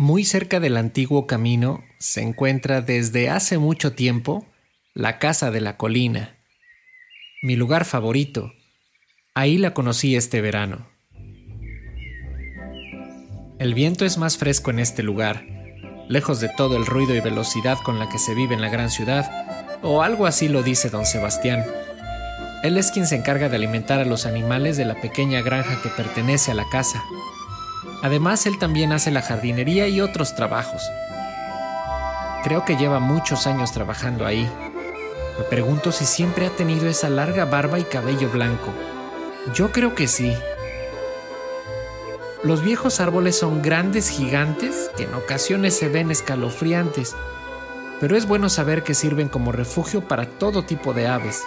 Muy cerca del antiguo camino se encuentra desde hace mucho tiempo la Casa de la Colina, mi lugar favorito. Ahí la conocí este verano. El viento es más fresco en este lugar, lejos de todo el ruido y velocidad con la que se vive en la gran ciudad, o algo así lo dice don Sebastián. Él es quien se encarga de alimentar a los animales de la pequeña granja que pertenece a la casa. Además, él también hace la jardinería y otros trabajos. Creo que lleva muchos años trabajando ahí. Me pregunto si siempre ha tenido esa larga barba y cabello blanco. Yo creo que sí. Los viejos árboles son grandes gigantes que en ocasiones se ven escalofriantes, pero es bueno saber que sirven como refugio para todo tipo de aves.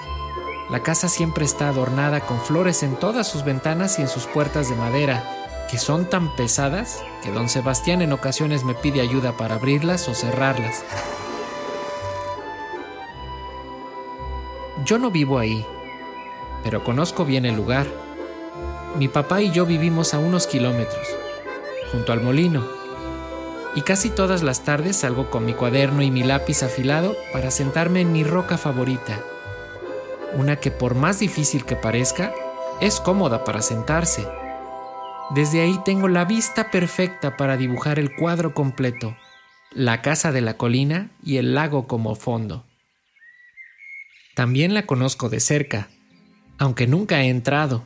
La casa siempre está adornada con flores en todas sus ventanas y en sus puertas de madera, que son tan pesadas que don Sebastián en ocasiones me pide ayuda para abrirlas o cerrarlas. Yo no vivo ahí, pero conozco bien el lugar. Mi papá y yo vivimos a unos kilómetros, junto al molino, y casi todas las tardes salgo con mi cuaderno y mi lápiz afilado para sentarme en mi roca favorita, una que por más difícil que parezca, es cómoda para sentarse desde ahí tengo la vista perfecta para dibujar el cuadro completo, la casa de la colina y el lago como fondo. También la conozco de cerca, aunque nunca he entrado.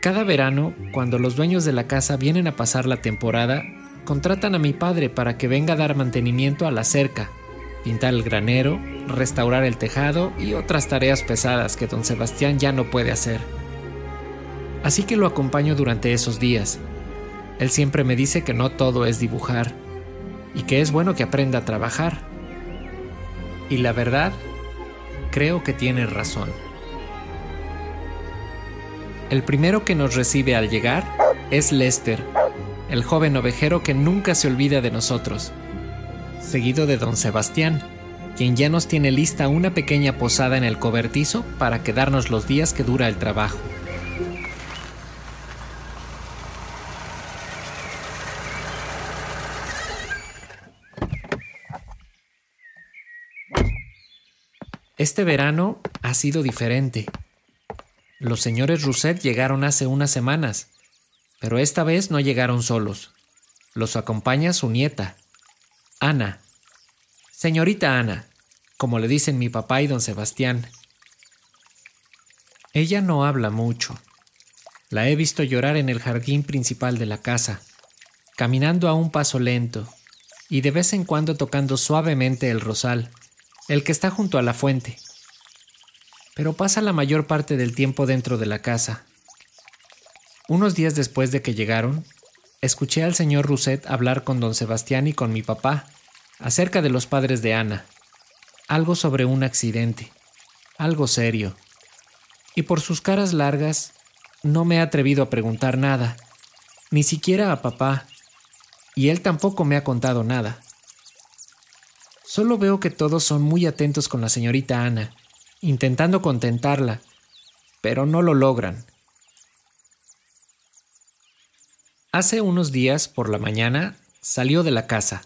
Cada verano, cuando los dueños de la casa vienen a pasar la temporada, contratan a mi padre para que venga a dar mantenimiento a la cerca, pintar el granero, restaurar el tejado y otras tareas pesadas que don Sebastián ya no puede hacer así que lo acompaño durante esos días. Él siempre me dice que no todo es dibujar y que es bueno que aprenda a trabajar. Y la verdad, creo que tiene razón. El primero que nos recibe al llegar es Lester, el joven ovejero que nunca se olvida de nosotros, seguido de don Sebastián, quien ya nos tiene lista una pequeña posada en el cobertizo para quedarnos los días que dura el trabajo. Este verano ha sido diferente. Los señores Rousset llegaron hace unas semanas, pero esta vez no llegaron solos. Los acompaña su nieta, Ana. Señorita Ana, como le dicen mi papá y don Sebastián. Ella no habla mucho. La he visto llorar en el jardín principal de la casa, caminando a un paso lento y de vez en cuando tocando suavemente el rosal el que está junto a la fuente, pero pasa la mayor parte del tiempo dentro de la casa. Unos días después de que llegaron, escuché al señor Rousset hablar con don Sebastián y con mi papá acerca de los padres de Ana, algo sobre un accidente, algo serio. Y por sus caras largas, no me he atrevido a preguntar nada, ni siquiera a papá, y él tampoco me ha contado nada. Solo veo que todos son muy atentos con la señorita Ana, intentando contentarla, pero no lo logran. Hace unos días, por la mañana, salió de la casa.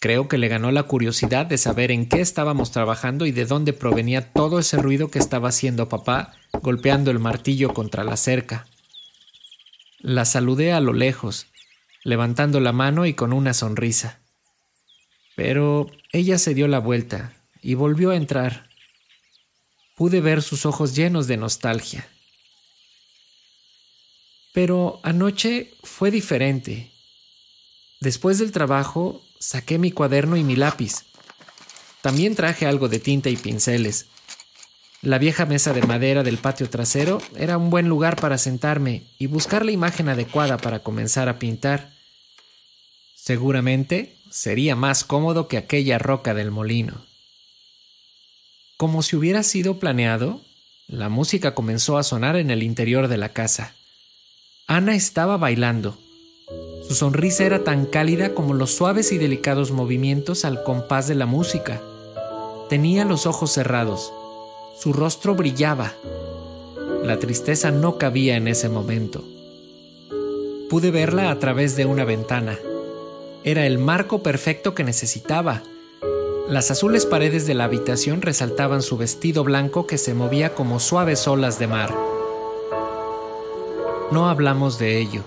Creo que le ganó la curiosidad de saber en qué estábamos trabajando y de dónde provenía todo ese ruido que estaba haciendo papá golpeando el martillo contra la cerca. La saludé a lo lejos, levantando la mano y con una sonrisa. Pero ella se dio la vuelta y volvió a entrar. Pude ver sus ojos llenos de nostalgia. Pero anoche fue diferente. Después del trabajo saqué mi cuaderno y mi lápiz. También traje algo de tinta y pinceles. La vieja mesa de madera del patio trasero era un buen lugar para sentarme y buscar la imagen adecuada para comenzar a pintar. Seguramente sería más cómodo que aquella roca del molino. Como si hubiera sido planeado, la música comenzó a sonar en el interior de la casa. Ana estaba bailando. Su sonrisa era tan cálida como los suaves y delicados movimientos al compás de la música. Tenía los ojos cerrados. Su rostro brillaba. La tristeza no cabía en ese momento. Pude verla a través de una ventana Era el marco perfecto que necesitaba. Las azules paredes de la habitación resaltaban su vestido blanco que se movía como suaves olas de mar. No hablamos de ello,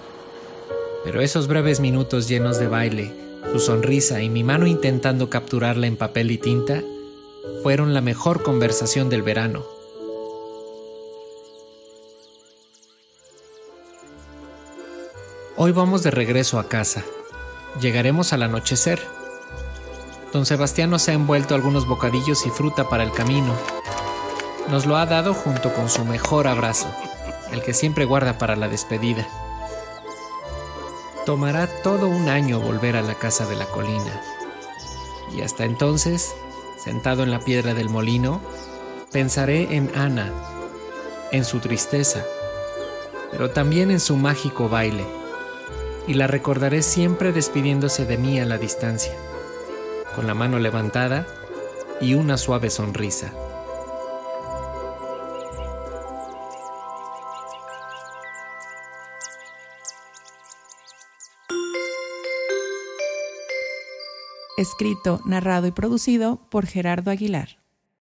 pero esos breves minutos llenos de baile, su sonrisa y mi mano intentando capturarla en papel y tinta fueron la mejor conversación del verano. Hoy vamos de regreso a casa. Llegaremos al anochecer. Don Sebastián nos ha envuelto algunos bocadillos y fruta para el camino. Nos lo ha dado junto con su mejor abrazo, el que siempre guarda para la despedida. Tomará todo un año volver a la casa de la colina. Y hasta entonces, sentado en la piedra del molino, pensaré en Ana, en su tristeza, pero también en su mágico baile y la recordaré siempre despidiéndose de mí a la distancia, con la mano levantada y una suave sonrisa. Escrito, narrado y producido por Gerardo Aguilar.